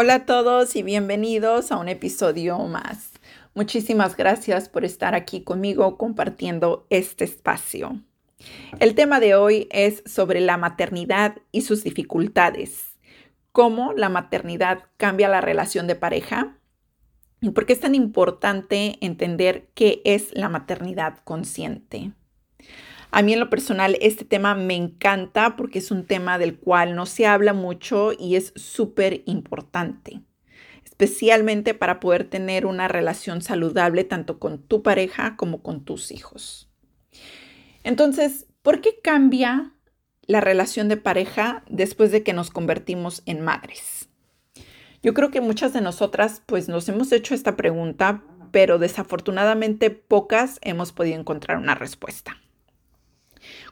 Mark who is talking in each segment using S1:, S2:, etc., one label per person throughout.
S1: Hola a todos y bienvenidos a un episodio más. Muchísimas gracias por estar aquí conmigo compartiendo este espacio. El tema de hoy es sobre la maternidad y sus dificultades. Cómo la maternidad cambia la relación de pareja y por qué es tan importante entender qué es la maternidad consciente. A mí en lo personal este tema me encanta porque es un tema del cual no se habla mucho y es súper importante, especialmente para poder tener una relación saludable tanto con tu pareja como con tus hijos. Entonces, ¿por qué cambia la relación de pareja después de que nos convertimos en madres? Yo creo que muchas de nosotras pues nos hemos hecho esta pregunta, pero desafortunadamente pocas hemos podido encontrar una respuesta.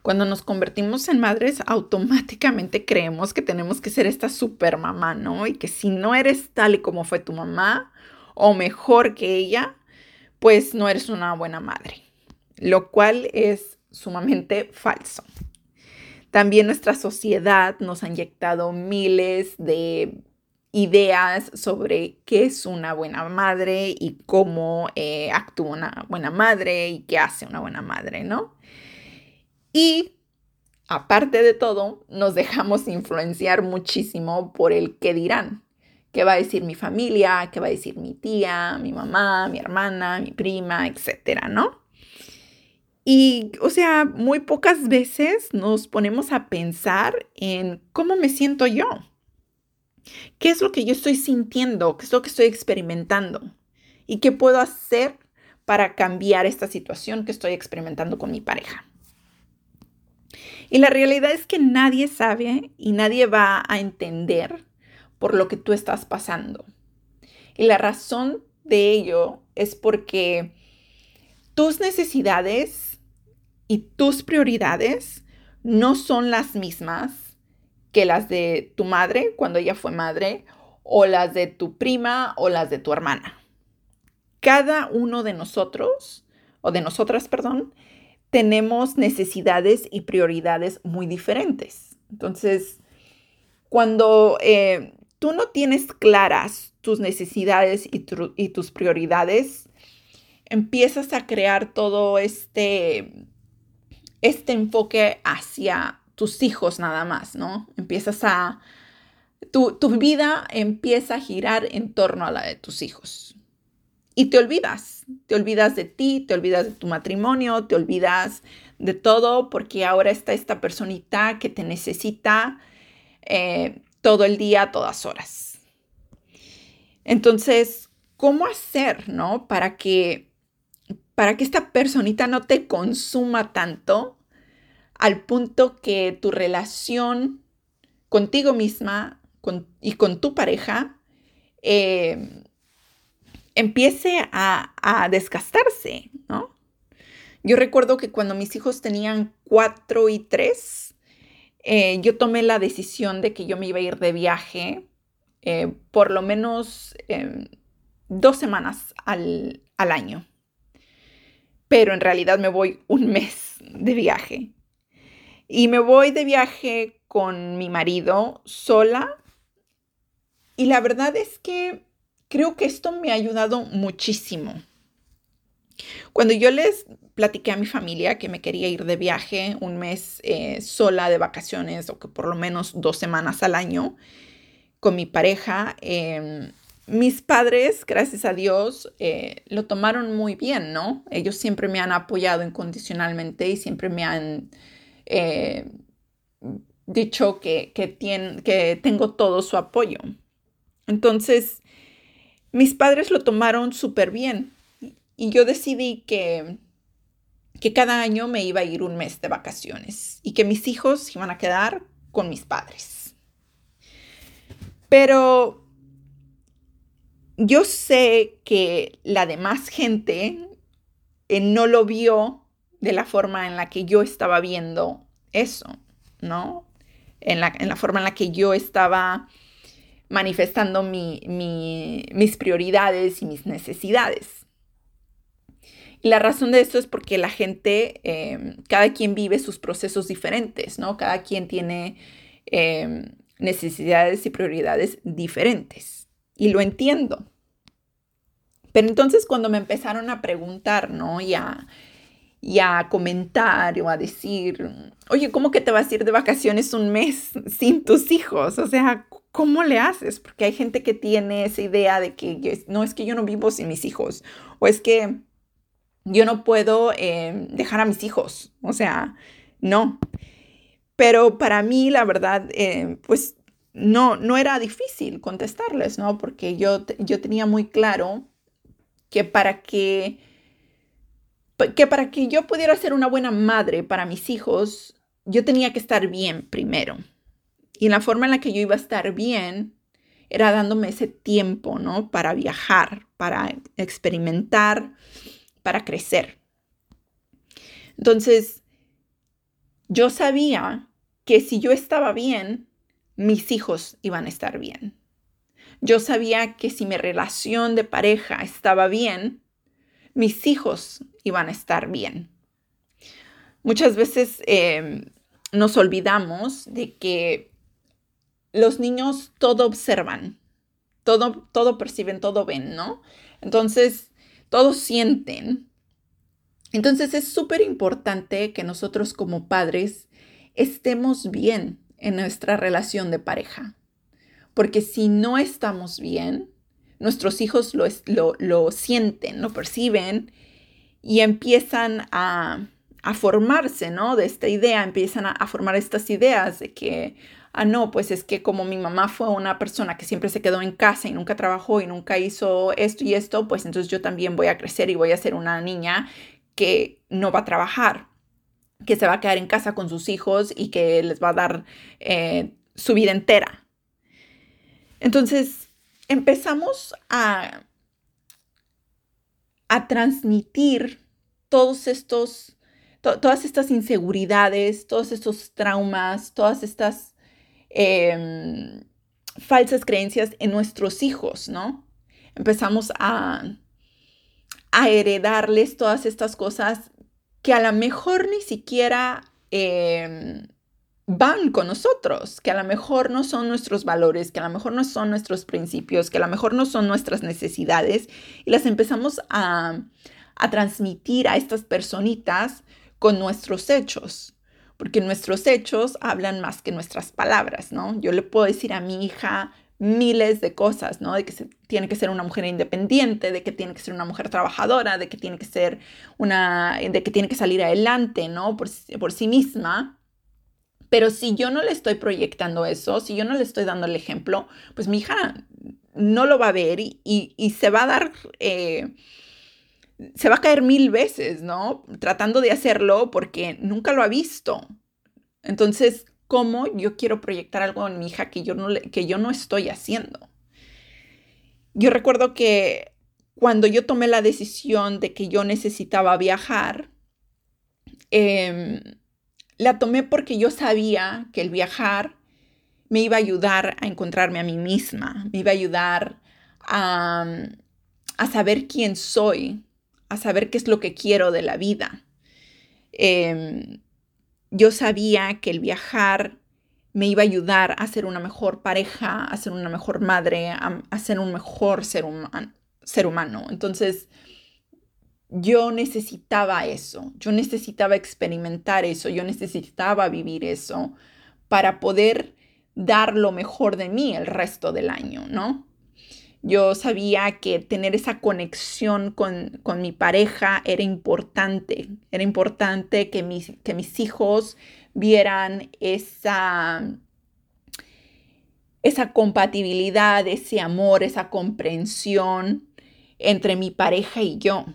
S1: Cuando nos convertimos en madres, automáticamente creemos que tenemos que ser esta super mamá, ¿no? Y que si no eres tal y como fue tu mamá, o mejor que ella, pues no eres una buena madre, lo cual es sumamente falso. También nuestra sociedad nos ha inyectado miles de ideas sobre qué es una buena madre y cómo eh, actúa una buena madre y qué hace una buena madre, ¿no? Y aparte de todo, nos dejamos influenciar muchísimo por el qué dirán. ¿Qué va a decir mi familia? ¿Qué va a decir mi tía, mi mamá, mi hermana, mi prima, etcétera, ¿no? Y, o sea, muy pocas veces nos ponemos a pensar en cómo me siento yo. ¿Qué es lo que yo estoy sintiendo? ¿Qué es lo que estoy experimentando? ¿Y qué puedo hacer para cambiar esta situación que estoy experimentando con mi pareja? Y la realidad es que nadie sabe y nadie va a entender por lo que tú estás pasando. Y la razón de ello es porque tus necesidades y tus prioridades no son las mismas que las de tu madre cuando ella fue madre o las de tu prima o las de tu hermana. Cada uno de nosotros, o de nosotras, perdón, tenemos necesidades y prioridades muy diferentes. Entonces, cuando eh, tú no tienes claras tus necesidades y, y, tus prioridades, empiezas a crear todo este, este enfoque hacia tus hijos nada más, ¿no? Empiezas a, tu, tu vida empieza a girar en torno a la de tus hijos y te olvidas, te olvidas de ti, te olvidas de tu matrimonio, te olvidas de todo porque ahora está esta personita que te necesita eh, todo el día, todas horas. Entonces, ¿cómo hacer, no? Para que, para que esta personita no te consuma tanto al punto que tu relación contigo misma y con tu pareja eh, empiece a, desgastarse, ¿no? Yo recuerdo que cuando mis hijos tenían cuatro y tres, eh, yo tomé la decisión de que yo me iba a ir de viaje eh, por lo menos em, dos semanas al, al año. Pero en realidad me voy un mes de viaje. Y me voy de viaje con mi marido sola. Y la verdad es que creo que esto me ha ayudado muchísimo. Cuando yo les platiqué a mi familia que me quería ir de viaje un mes eh, sola de vacaciones o que por lo menos dos semanas al año con mi pareja, em, mis padres, gracias a Dios, eh, lo tomaron muy bien, ¿no? Ellos siempre me han apoyado incondicionalmente y siempre me han eh, dicho que, que, que tengo todo su apoyo. Entonces, mis padres lo tomaron súper bien y yo decidí que, que cada año me iba a ir un mes de vacaciones y que mis hijos iban a quedar con mis padres. Pero yo sé que la demás gente eh, no lo vio de la forma en la que yo estaba viendo eso, ¿no? En la, en la forma en la que yo estaba manifestando mis prioridades y mis necesidades. Y la razón de esto es porque la gente, em, cada quien vive sus procesos diferentes, ¿no? Cada quien tiene em, necesidades y prioridades diferentes. y lo entiendo. Pero entonces cuando me empezaron a preguntar, ¿no? Y a, y a comentar o a decir, oye, ¿cómo que te vas a ir de vacaciones un mes sin tus hijos? O sea, ¿cómo le haces? Porque hay gente que tiene esa idea de que no es que yo no vivo sin mis hijos o es que yo no puedo eh, dejar a mis hijos. O sea, no. Pero para mí, la verdad, eh, pues no, no era difícil contestarles, ¿no? Porque yo, yo tenía muy claro que para que, que para que yo pudiera ser una buena madre para mis hijos, yo tenía que estar bien primero. Y la forma en la que yo iba a estar bien era dándome ese tiempo, ¿no? Para viajar, para experimentar, para crecer. Entonces, yo sabía que si yo estaba bien, mis hijos iban a estar bien. Yo sabía que si mi relación de pareja estaba bien, mis hijos iban a estar bien. Muchas veces em, nos olvidamos de que los niños todo observan, todo, todo perciben, todo ven, ¿no? Entonces, todos sienten. Entonces es súper importante que nosotros como padres estemos bien en nuestra relación de pareja. Porque si no estamos bien, nuestros hijos lo, lo, sienten, lo perciben y empiezan a, formarse, ¿no? De esta idea, empiezan a, formar estas ideas de que, ah, no, pues es que como mi mamá fue una persona que siempre se quedó en casa y nunca trabajó y nunca hizo esto y esto, pues entonces yo también voy a crecer y voy a ser una niña que no va a trabajar que se va a quedar en casa con sus hijos y que les va a dar eh, su vida entera. Entonces, empezamos a, a transmitir todos estos, todas estas inseguridades, todos estos traumas, todas estas em, falsas creencias en nuestros hijos, ¿no? Empezamos a, a heredarles todas estas cosas que a lo mejor ni siquiera em, van con nosotros, que a lo mejor no son nuestros valores, que a lo mejor no son nuestros principios, que a lo mejor no son nuestras necesidades, y las empezamos a, a transmitir a estas personitas con nuestros hechos porque nuestros hechos hablan más que nuestras palabras, ¿no? Yo le puedo decir a mi hija, miles de cosas, ¿no? De que tiene que ser una mujer independiente, de que tiene que ser una mujer trabajadora, de que tiene que ser una, de que tiene que salir adelante, ¿no? Por, por sí misma. Pero si yo no le estoy proyectando eso, si yo no le estoy dando el ejemplo, pues mi hija no lo va a ver y, se va a dar, eh, se va a caer mil veces, ¿no? Tratando de hacerlo porque nunca lo ha visto. Entonces, cómo yo quiero proyectar algo en mi hija que yo no, que yo no estoy haciendo. Yo recuerdo que cuando yo tomé la decisión de que yo necesitaba viajar, em, la tomé porque yo sabía que el viajar me iba a ayudar a encontrarme a mí misma, me iba a ayudar a, saber quién soy, a saber qué es lo que quiero de la vida. Em, yo sabía que el viajar me iba a ayudar a ser una mejor pareja, a ser una mejor madre, a, ser un mejor ser, ser humano. Entonces, yo necesitaba eso, yo necesitaba experimentar eso, yo necesitaba vivir eso para poder dar lo mejor de mí el resto del año, ¿no? Yo sabía que tener esa conexión con, mi pareja era importante. Era importante que mis, que mis hijos vieran esa, esa compatibilidad, ese amor, esa comprensión entre mi pareja y yo.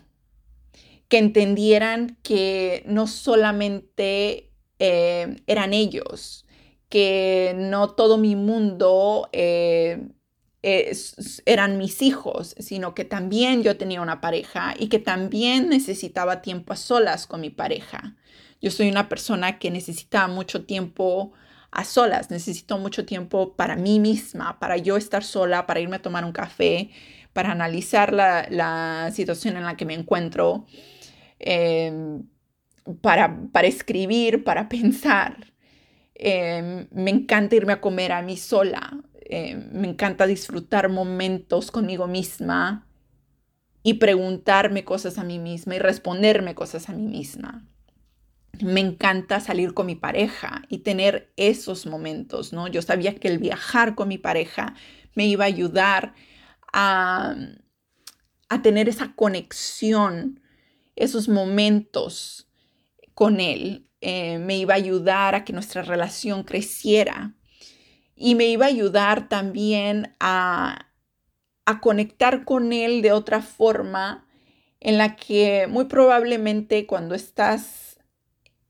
S1: Que entendieran que no solamente eh, eran ellos, que no todo mi mundo eh, eran mis hijos, sino que también yo tenía una pareja y que también necesitaba tiempo a solas con mi pareja. Yo soy una persona que necesita mucho tiempo a solas, necesito mucho tiempo para mí misma, para yo estar sola, para irme a tomar un café, para analizar la, situación en la que me encuentro, em, para, para escribir, para pensar. Em, me encanta irme a comer a mí sola. Eh, me encanta disfrutar momentos conmigo misma y preguntarme cosas a mí misma y responderme cosas a mí misma. Me encanta salir con mi pareja y tener esos momentos, ¿no? Yo sabía que el viajar con mi pareja me iba a ayudar a, a tener esa conexión, esos momentos con él. Eh, me iba a ayudar a que nuestra relación creciera y me iba a ayudar también a, a conectar con él de otra forma en la que muy probablemente cuando estás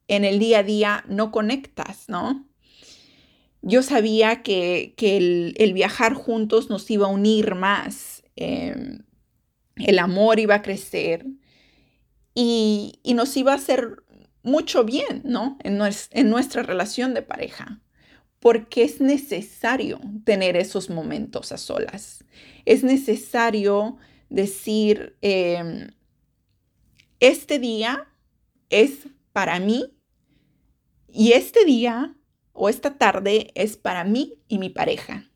S1: en el día a día no conectas, ¿no? Yo sabía que, el, viajar juntos nos iba a unir más, em, el amor iba a crecer y, nos iba a hacer mucho bien, ¿no? En, en nuestra relación de pareja porque es necesario tener esos momentos a solas. Es necesario decir, em, este día es para mí y este día o esta tarde es para mí y mi pareja.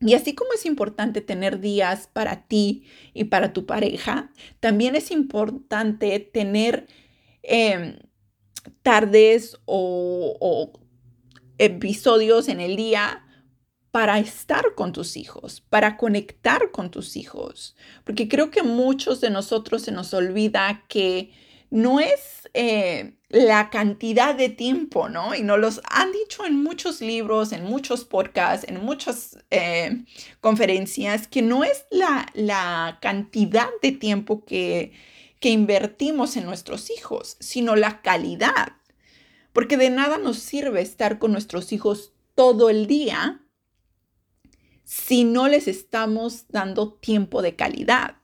S1: Y así como es importante tener días para ti y para tu pareja, también es importante tener em, tardes o, o episodios en el día para estar con tus hijos, para conectar con tus hijos. Porque creo que muchos de nosotros se nos olvida que no es eh, la cantidad de tiempo, ¿no? Y nos los han dicho en muchos libros, en muchos podcasts, en muchas eh, conferencias, que no es la, la cantidad de tiempo que, que invertimos en nuestros hijos, sino la calidad porque de nada nos sirve estar con nuestros hijos todo el día si no les estamos dando tiempo de calidad.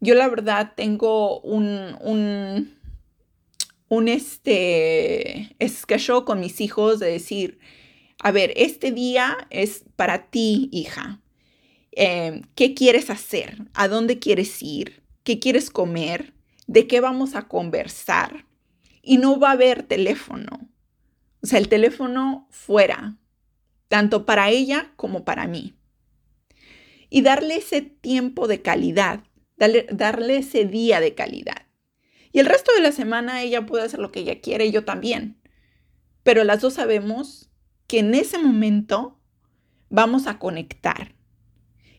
S1: Yo la verdad tengo un, un, un este, schedule con mis hijos de decir, a ver, este día es para ti, hija. Em, ¿Qué quieres hacer? ¿A dónde quieres ir? ¿Qué quieres comer? ¿De qué vamos a conversar? Y no va a haber teléfono. O sea, el teléfono fuera, tanto para ella como para mí. Y darle ese tiempo de calidad, darle, darle ese día de calidad. Y el resto de la semana ella puede hacer lo que ella quiere y yo también. Pero las dos sabemos que en ese momento vamos a conectar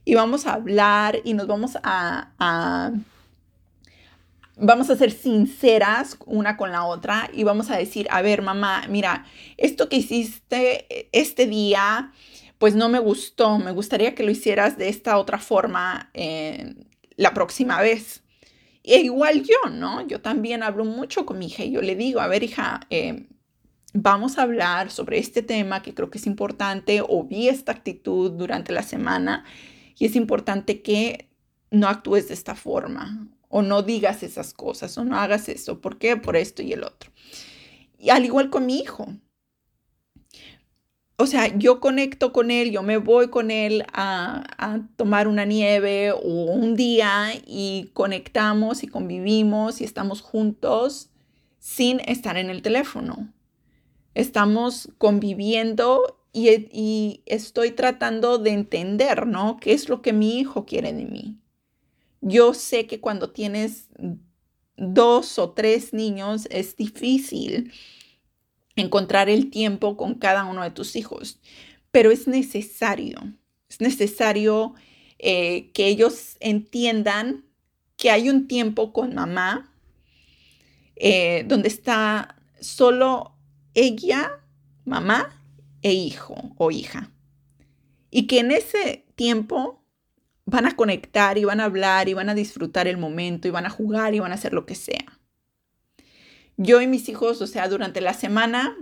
S1: y vamos a hablar y nos vamos a, a vamos a ser sinceras una con la otra y vamos a decir, a ver, mamá, mira, esto que hiciste este día, pues no me gustó, me gustaría que lo hicieras de esta otra forma eh, la próxima vez. E igual yo, ¿no? Yo también hablo mucho con mi hija y yo le digo, a ver, hija, eh, vamos a hablar sobre este tema que creo que es importante o vi esta actitud durante la semana y es importante que no actúes de esta forma o no digas esas cosas o no hagas eso. ¿Por qué? Por esto y el otro. Y al igual con mi hijo. O sea, yo conecto con él, yo me voy con él a, a, tomar una nieve o un día y conectamos y convivimos y estamos juntos sin estar en el teléfono. Estamos conviviendo y, y estoy tratando de entender, ¿no? ¿Qué es lo que mi hijo quiere de mí? Yo sé que cuando tienes dos o tres niños es difícil encontrar el tiempo con cada uno de tus hijos, pero es necesario, es necesario eh, que ellos entiendan que hay un tiempo con mamá eh, donde está solo ella, mamá e hijo o hija. Y que en ese tiempo van a conectar y van a hablar y van a disfrutar el momento y van a jugar y van a hacer lo que sea. Yo y mis hijos, o sea, durante la semana,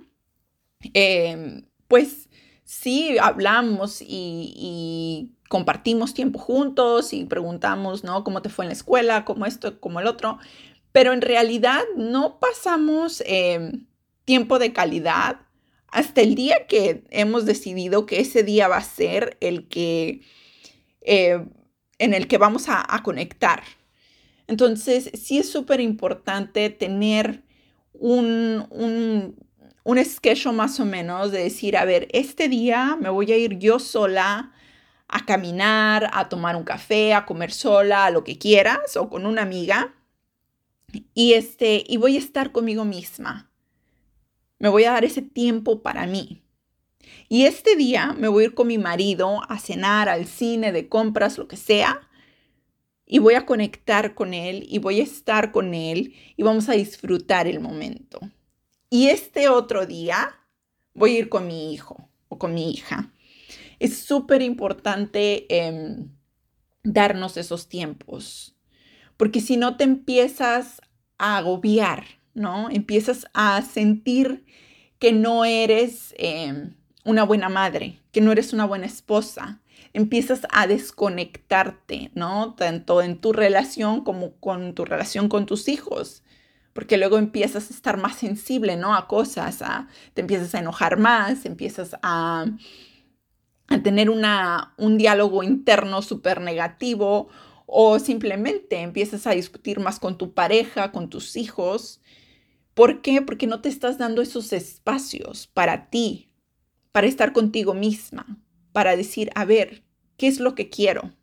S1: em, pues sí, hablamos y, compartimos tiempo juntos y preguntamos, ¿no? ¿Cómo te fue en la escuela? ¿Cómo esto? ¿Cómo el otro? Pero en realidad no pasamos em, tiempo de calidad hasta el día que hemos decidido que ese día va a ser el que eh, en el que vamos a, conectar. Entonces, sí es súper importante tener un, un schedule más o menos de decir, a ver, este día me voy a ir yo sola a caminar, a tomar un café, a comer sola, a lo que quieras o con una amiga. Y este, y voy a estar conmigo misma. Me voy a dar ese tiempo para mí. Y este día me voy a ir con mi marido a cenar, al cine, de compras, lo que sea. Y voy a conectar con él y voy a estar con él y vamos a disfrutar el momento. Y este otro día voy a ir con mi hijo o con mi hija. Es súper importante em, darnos esos tiempos, porque si no te empiezas a agobiar, ¿no? Empiezas a sentir que no eres em, una buena madre, que no eres una buena esposa. Empiezas a desconectarte, ¿no? Tanto en tu relación como con tu relación con tus hijos porque luego empiezas a estar más sensible, ¿no? A cosas, te empiezas a enojar más, empiezas a, a tener una, un diálogo interno súper negativo o simplemente empiezas a discutir más con tu pareja, con tus hijos. ¿Por qué? Porque no te estás dando esos espacios para ti, para estar contigo misma, para decir, a ver, ¿qué es lo que quiero?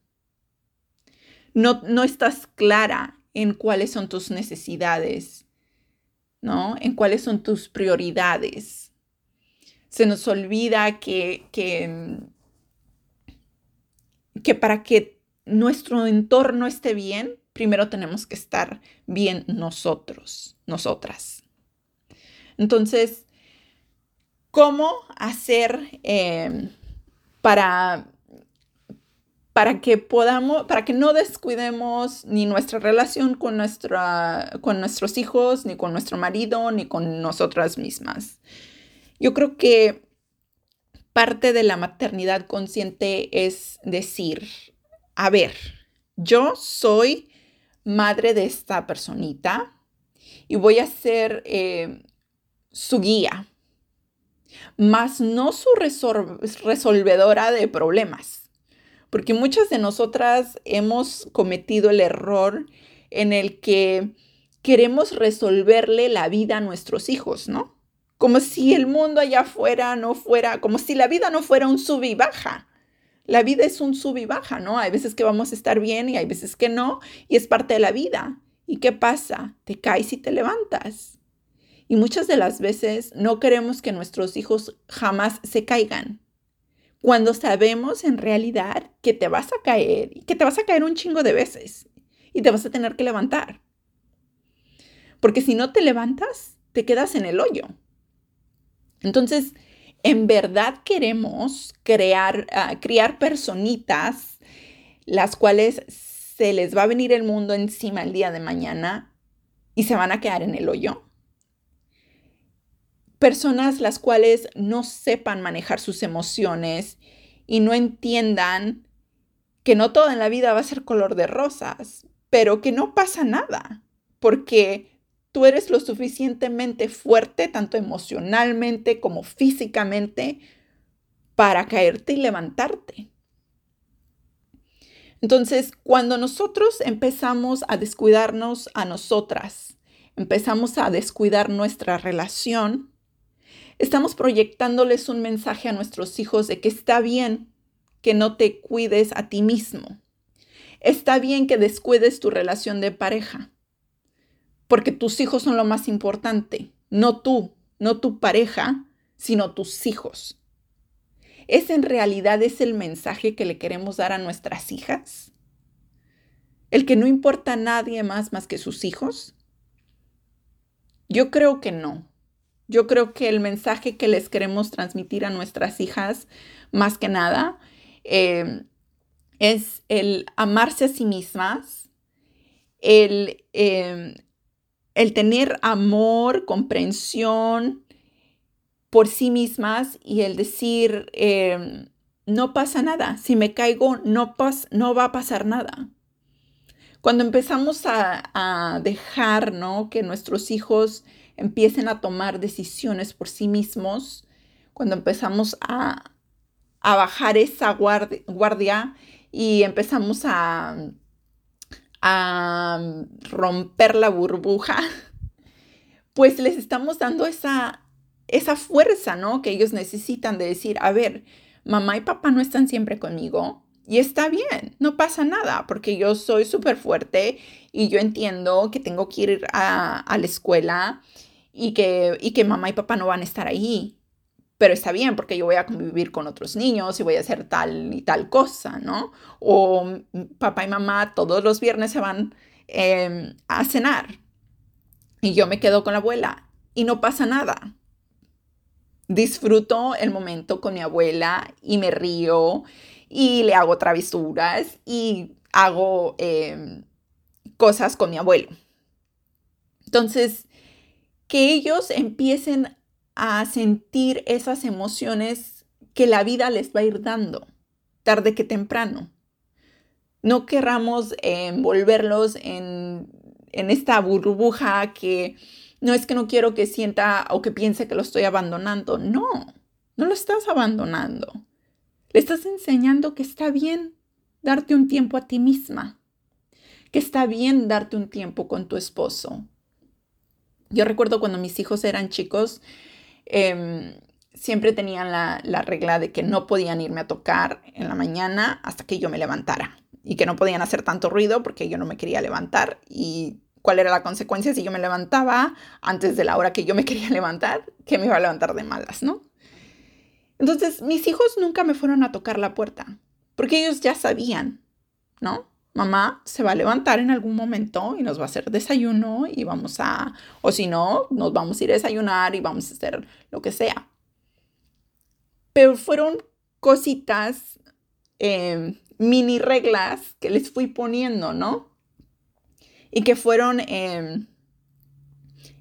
S1: No, no estás clara en cuáles son tus necesidades, ¿no? En cuáles son tus prioridades. Se nos olvida que, que, que para que nuestro entorno esté bien, primero tenemos que estar bien nosotros, nosotras. Entonces, ¿cómo hacer eh, para para que podamos, para que no descuidemos ni nuestra relación con, nuestra, con nuestros hijos, ni con nuestro marido, ni con nosotras mismas. Yo creo que parte de la maternidad consciente es decir, a ver, yo soy madre de esta personita y voy a ser eh, su guía, más no su resolvedora de problemas porque muchas de nosotras hemos cometido el error en el que queremos resolverle la vida a nuestros hijos, ¿no? Como si el mundo allá afuera no fuera, como si la vida no fuera un sub y baja. La vida es un sub y baja, ¿no? Hay veces que vamos a estar bien y hay veces que no, y es parte de la vida. ¿Y qué pasa? Te caes y te levantas. Y muchas de las veces no queremos que nuestros hijos jamás se caigan cuando sabemos en realidad que te vas a caer y que te vas a caer un chingo de veces y te vas a tener que levantar. Porque si no te levantas, te quedas en el hoyo. Entonces, en verdad queremos crear, uh, criar personitas las cuales se les va a venir el mundo encima el día de mañana y se van a quedar en el hoyo personas las cuales no sepan manejar sus emociones y no entiendan que no todo en la vida va a ser color de rosas, pero que no pasa nada, porque tú eres lo suficientemente fuerte, tanto emocionalmente como físicamente, para caerte y levantarte. Entonces, cuando nosotros empezamos a descuidarnos a nosotras, empezamos a descuidar nuestra relación, Estamos proyectándoles un mensaje a nuestros hijos de que está bien que no te cuides a ti mismo. Está bien que descuides tu relación de pareja, porque tus hijos son lo más importante, no tú, no tu pareja, sino tus hijos. ¿Es en realidad es el mensaje que le queremos dar a nuestras hijas? ¿El que no importa a nadie más más que sus hijos? Yo creo que no. Yo creo que el mensaje que les queremos transmitir a nuestras hijas, más que nada, eh, es el amarse a sí mismas, el, em, el tener amor, comprensión por sí mismas y el decir, em, no pasa nada, si me caigo, no, no va a pasar nada. Cuando empezamos a, a dejar ¿no? que nuestros hijos empiecen a tomar decisiones por sí mismos, cuando empezamos a, bajar esa guardia, y empezamos a, a romper la burbuja, pues les estamos dando esa, esa fuerza, ¿no? Que ellos necesitan de decir, a ver, mamá y papá no están siempre conmigo y está bien, no pasa nada, porque yo soy súper fuerte y yo entiendo que tengo que ir a, a la escuela y que, y que mamá y papá no van a estar ahí. Pero está bien porque yo voy a convivir con otros niños y voy a hacer tal y tal cosa, ¿no? O papá y mamá todos los viernes se van em, a cenar y yo me quedo con la abuela y no pasa nada. Disfruto el momento con mi abuela y me río y le hago travesuras y hago em, cosas con mi abuelo. Entonces, que ellos empiecen a sentir esas emociones que la vida les va a ir dando, tarde que temprano. No querramos envolverlos en, en esta burbuja que no es que no quiero que sienta o que piense que lo estoy abandonando. No, no lo estás abandonando. Le estás enseñando que está bien darte un tiempo a ti misma, que está bien darte un tiempo con tu esposo. Yo recuerdo cuando mis hijos eran chicos, em, siempre tenían la, la regla de que no podían irme a tocar en la mañana hasta que yo me levantara y que no podían hacer tanto ruido porque yo no me quería levantar y cuál era la consecuencia si yo me levantaba antes de la hora que yo me quería levantar, que me iba a levantar de malas, ¿no? Entonces, mis hijos nunca me fueron a tocar la puerta, porque ellos ya sabían, ¿no? Mamá se va a levantar en algún momento y nos va a hacer desayuno y vamos a, o si no, nos vamos a ir a desayunar y vamos a hacer lo que sea. Pero fueron cositas, em, mini reglas que les fui poniendo, ¿no? Y que fueron em,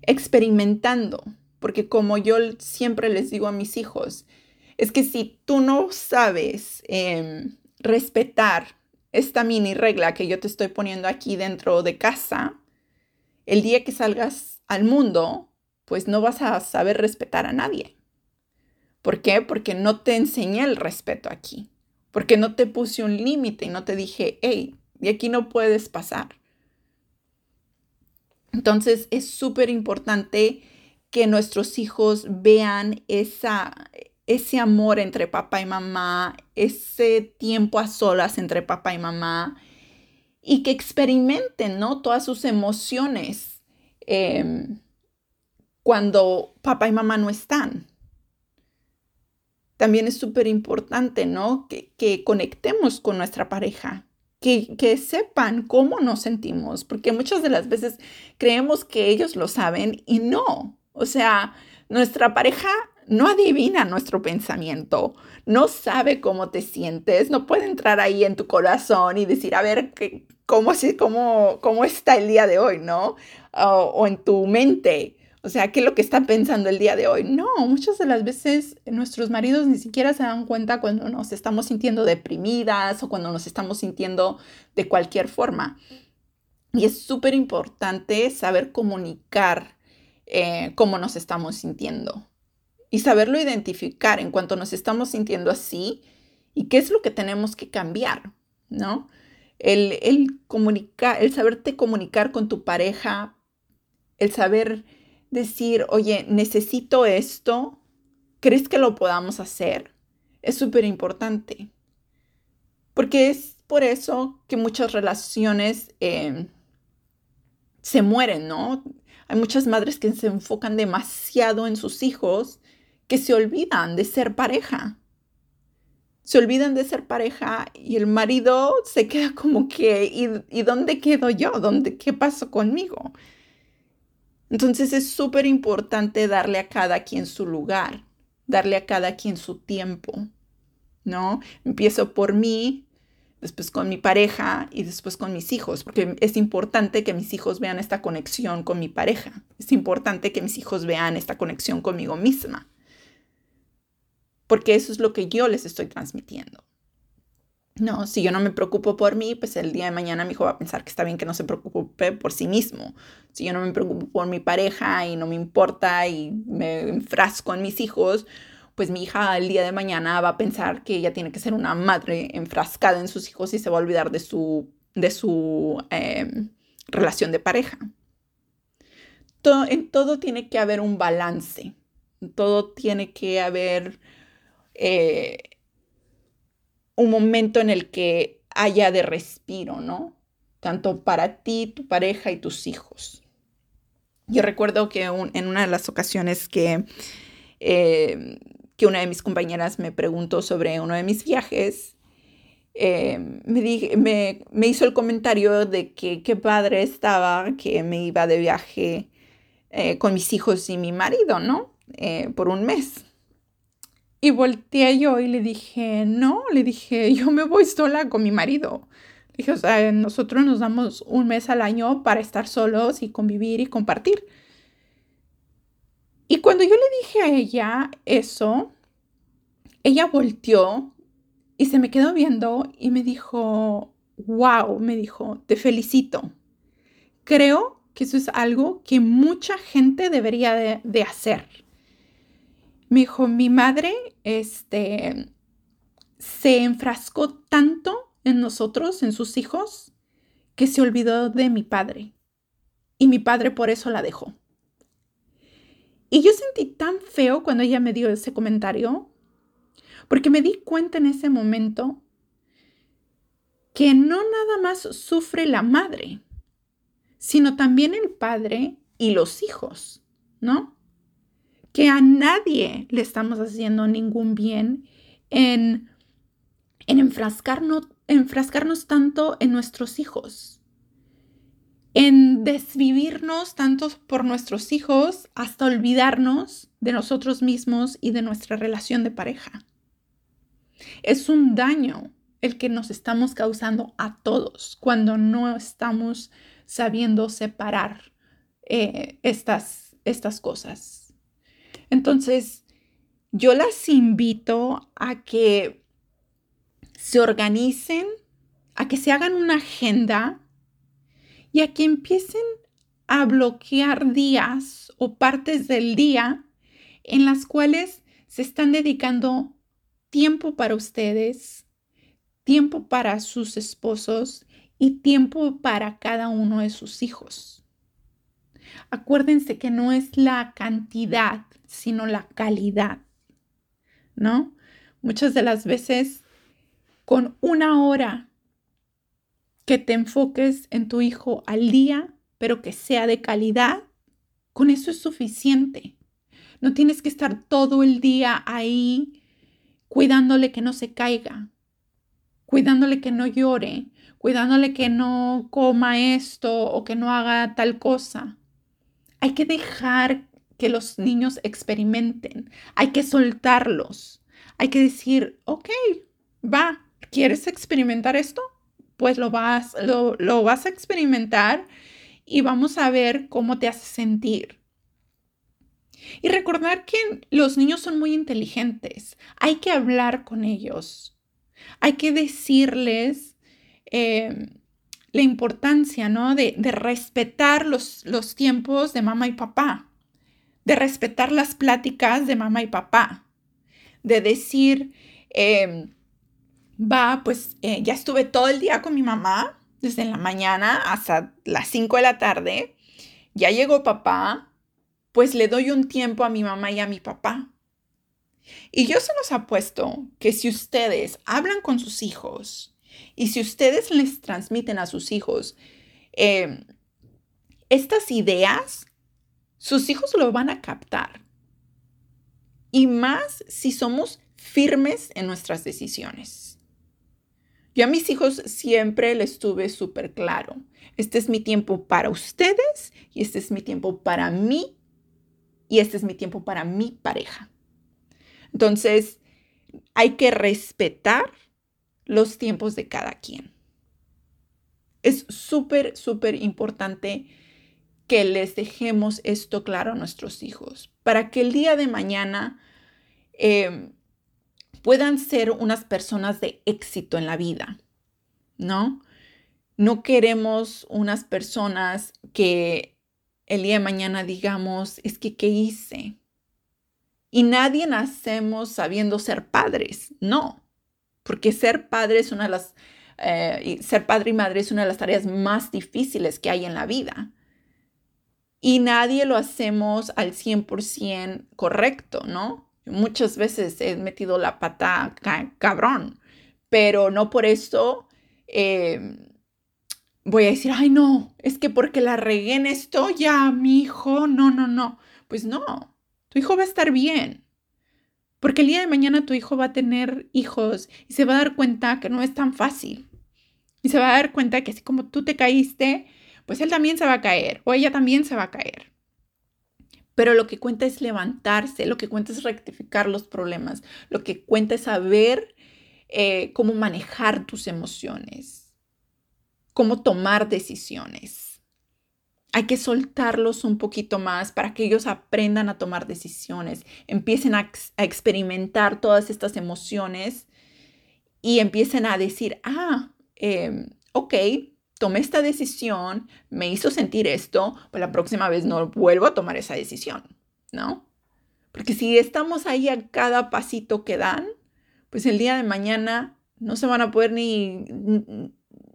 S1: experimentando, porque como yo siempre les digo a mis hijos, es que si tú no sabes em, respetar esta mini regla que yo te estoy poniendo aquí dentro de casa, el día que salgas al mundo, pues no vas a saber respetar a nadie. ¿Por qué? Porque no te enseñé el respeto aquí. Porque no te puse un límite y no te dije, hey, de aquí no puedes pasar. Entonces es súper importante que nuestros hijos vean esa, ese amor entre papá y mamá, ese tiempo a solas entre papá y mamá y que experimenten, ¿no? Todas sus emociones em, cuando papá y mamá no están. También es súper importante, ¿no? Que, conectemos con nuestra pareja, que sepan cómo nos sentimos, porque muchas de las veces creemos que ellos lo saben y no. O sea, nuestra pareja no adivina nuestro pensamiento, no sabe cómo te sientes, no puede entrar ahí en tu corazón y decir, a ver, ¿cómo, cómo, cómo está el día de hoy, no? O, en tu mente. O sea, ¿qué es lo que está pensando el día de hoy? No, muchas de las veces nuestros maridos ni siquiera se dan cuenta cuando nos estamos sintiendo deprimidas o cuando nos estamos sintiendo de cualquier forma. Y es súper importante saber comunicar eh, cómo nos estamos sintiendo y saberlo identificar en cuanto nos estamos sintiendo así y qué es lo que tenemos que cambiar, ¿no? El, el, comunicar, el saberte comunicar con tu pareja, el saber decir, oye, necesito esto, ¿crees que lo podamos hacer? Es súper importante. Porque es por eso que muchas relaciones eh, se mueren, ¿no? Hay muchas madres que se enfocan demasiado en sus hijos que se olvidan de ser pareja. Se olvidan de ser pareja y el marido se queda como que, ¿y, dónde quedo yo? ¿Dónde, ¿Qué pasó conmigo? Entonces es súper importante darle a cada quien su lugar, darle a cada quien su tiempo, ¿no? Empiezo por mí, después con mi pareja y después con mis hijos, porque es importante que mis hijos vean esta conexión con mi pareja, es importante que mis hijos vean esta conexión conmigo misma porque eso es lo que yo les estoy transmitiendo. No, si yo no me preocupo por mí, pues el día de mañana mi hijo va a pensar que está bien que no se preocupe por sí mismo. Si yo no me preocupo por mi pareja y no me importa y me enfrasco en mis hijos, pues mi hija el día de mañana va a pensar que ella tiene que ser una madre enfrascada en sus hijos y se va a olvidar de su, de su em, relación de pareja. Todo, en todo tiene que haber un balance, Todo tiene que haber eh, un momento en el que haya de respiro, ¿no? Tanto para ti, tu pareja y tus hijos. Yo recuerdo que en una de las ocasiones que, eh, que una de mis compañeras me preguntó sobre uno de mis viajes, eh, me, me, hizo el comentario de que qué padre estaba que me iba de viaje eh, con mis hijos y mi marido, ¿no? por un mes. Y volteé yo y le dije, no, le dije, yo me voy sola con mi marido. Dije, o sea, nosotros nos damos un mes al año para estar solos y convivir y compartir. Y cuando yo le dije a ella eso, ella volteó y se me quedó viendo y me dijo, wow, me dijo, te felicito. Creo que eso es algo que mucha gente debería de, de hacer. Me dijo, mi madre, este, se enfrascó tanto en nosotros, en sus hijos, que se olvidó de mi padre. Y mi padre por eso la dejó. Y yo sentí tan feo cuando ella me dio ese comentario, porque me di cuenta en ese momento que no nada más sufre la madre, sino también el padre y los hijos, ¿no? Que a nadie le estamos haciendo ningún bien en, en enfrascarnos enfrascarnos tanto en nuestros hijos, en desvivirnos tanto por nuestros hijos hasta olvidarnos de nosotros mismos y de nuestra relación de pareja. Es un daño el que nos estamos causando a todos cuando no estamos sabiendo separar eh, estas, estas cosas. Entonces, yo las invito a que se organicen, a que se hagan una agenda y a que empiecen a bloquear días o partes del día en las cuales se están dedicando tiempo para ustedes, tiempo para sus esposos y tiempo para cada uno de sus hijos. Acuérdense que no es la cantidad, sino la calidad, ¿no? Muchas de las veces con una hora que te enfoques en tu hijo al día, pero que sea de calidad, con eso es suficiente. No tienes que estar todo el día ahí cuidándole que no se caiga, cuidándole que no llore, cuidándole que no coma esto o que no haga tal cosa. Hay que dejar que los niños experimenten, hay que soltarlos, hay que decir, ok, va, ¿Quieres experimentar esto? Pues lo vas, lo, vas a experimentar y vamos a ver cómo te hace sentir. Y recordar que los niños son muy inteligentes. Hay que hablar con ellos. Hay que decirles eh, la importancia, ¿no? De, respetar los, los, tiempos de mamá y papá. De respetar las pláticas de mamá y papá. De decir, eh, va, pues eh, ya estuve todo el día con mi mamá, desde la mañana hasta las 5 de la tarde. Ya llegó papá, pues le doy un tiempo a mi mamá y a mi papá. Y yo se los apuesto que si ustedes hablan con sus hijos y si ustedes les transmiten a sus hijos em, estas ideas, sus hijos lo van a captar. Y más si somos firmes en nuestras decisiones. Yo a mis hijos siempre les tuve súper claro. Este es mi tiempo para ustedes y este es mi tiempo para mí y este es mi tiempo para mi pareja. Entonces, hay que respetar los tiempos de cada quien. Es súper, súper importante que les dejemos esto claro a nuestros hijos para que el día de mañana eh, puedan ser unas personas de éxito en la vida, ¿no? No queremos unas personas que el día de mañana digamos, es que, ¿qué hice? Y nadie nacemos sabiendo ser padres, no, porque ser padre es una de las, eh, ser padre y madre es una de las tareas más difíciles que hay en la vida. Y nadie lo hacemos al 100% correcto, ¿no? Muchas veces he metido la pata cabrón, pero no por eso em, voy a decir, ay no, es que porque la regué en esto, ya mi hijo, no, no, no. Pues no, tu hijo va a estar bien. Porque el día de mañana tu hijo va a tener hijos y se va a dar cuenta que no es tan fácil. Y se va a dar cuenta que así como tú te caíste, pues él también se va a caer o ella también se va a caer. Pero lo que cuenta es levantarse, lo que cuenta es rectificar los problemas, lo que cuenta es saber eh, cómo manejar tus emociones, cómo tomar decisiones. Hay que soltarlos un poquito más para que ellos aprendan a tomar decisiones, empiecen a, experimentar todas estas emociones y empiecen a decir, ah, em, ok, tomé esta decisión, me hizo sentir esto, pues la próxima vez no vuelvo a tomar esa decisión, ¿no? Porque si estamos ahí a cada pasito que dan, pues el día de mañana no se van a poder ni,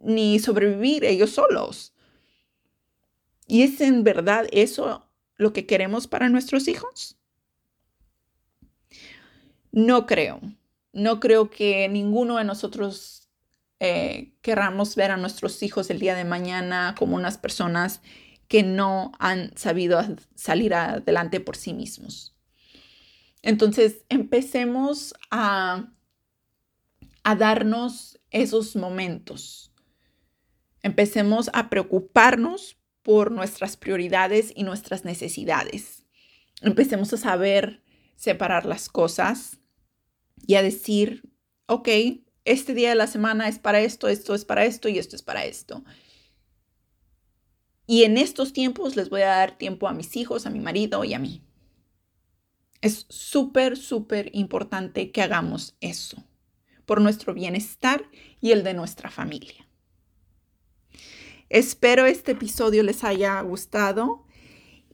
S1: ni sobrevivir ellos solos. ¿Y es en verdad eso lo que queremos para nuestros hijos? No creo. No creo que ninguno de nosotros eh, querramos ver a nuestros hijos el día de mañana como unas personas que no han sabido salir adelante por sí mismos. Entonces, empecemos a, a darnos esos momentos. Empecemos a preocuparnos por nuestras prioridades y nuestras necesidades. Empecemos a saber separar las cosas y a decir, ok, este día de la semana es para esto, esto es para esto y esto es para esto. Y en estos tiempos les voy a dar tiempo a mis hijos, a mi marido y a mí. Es súper, súper importante que hagamos eso por nuestro bienestar y el de nuestra familia. Espero este episodio les haya gustado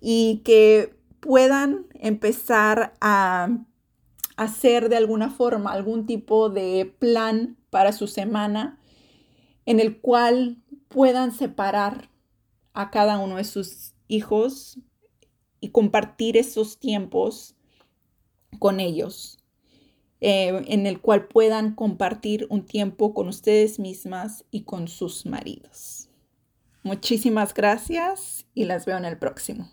S1: y que puedan empezar a hacer de alguna forma algún tipo de plan para su semana en el cual puedan separar a cada uno de sus hijos y compartir esos tiempos con ellos, eh, en el cual puedan compartir un tiempo con ustedes mismas y con sus maridos. Muchísimas gracias y las veo en el próximo.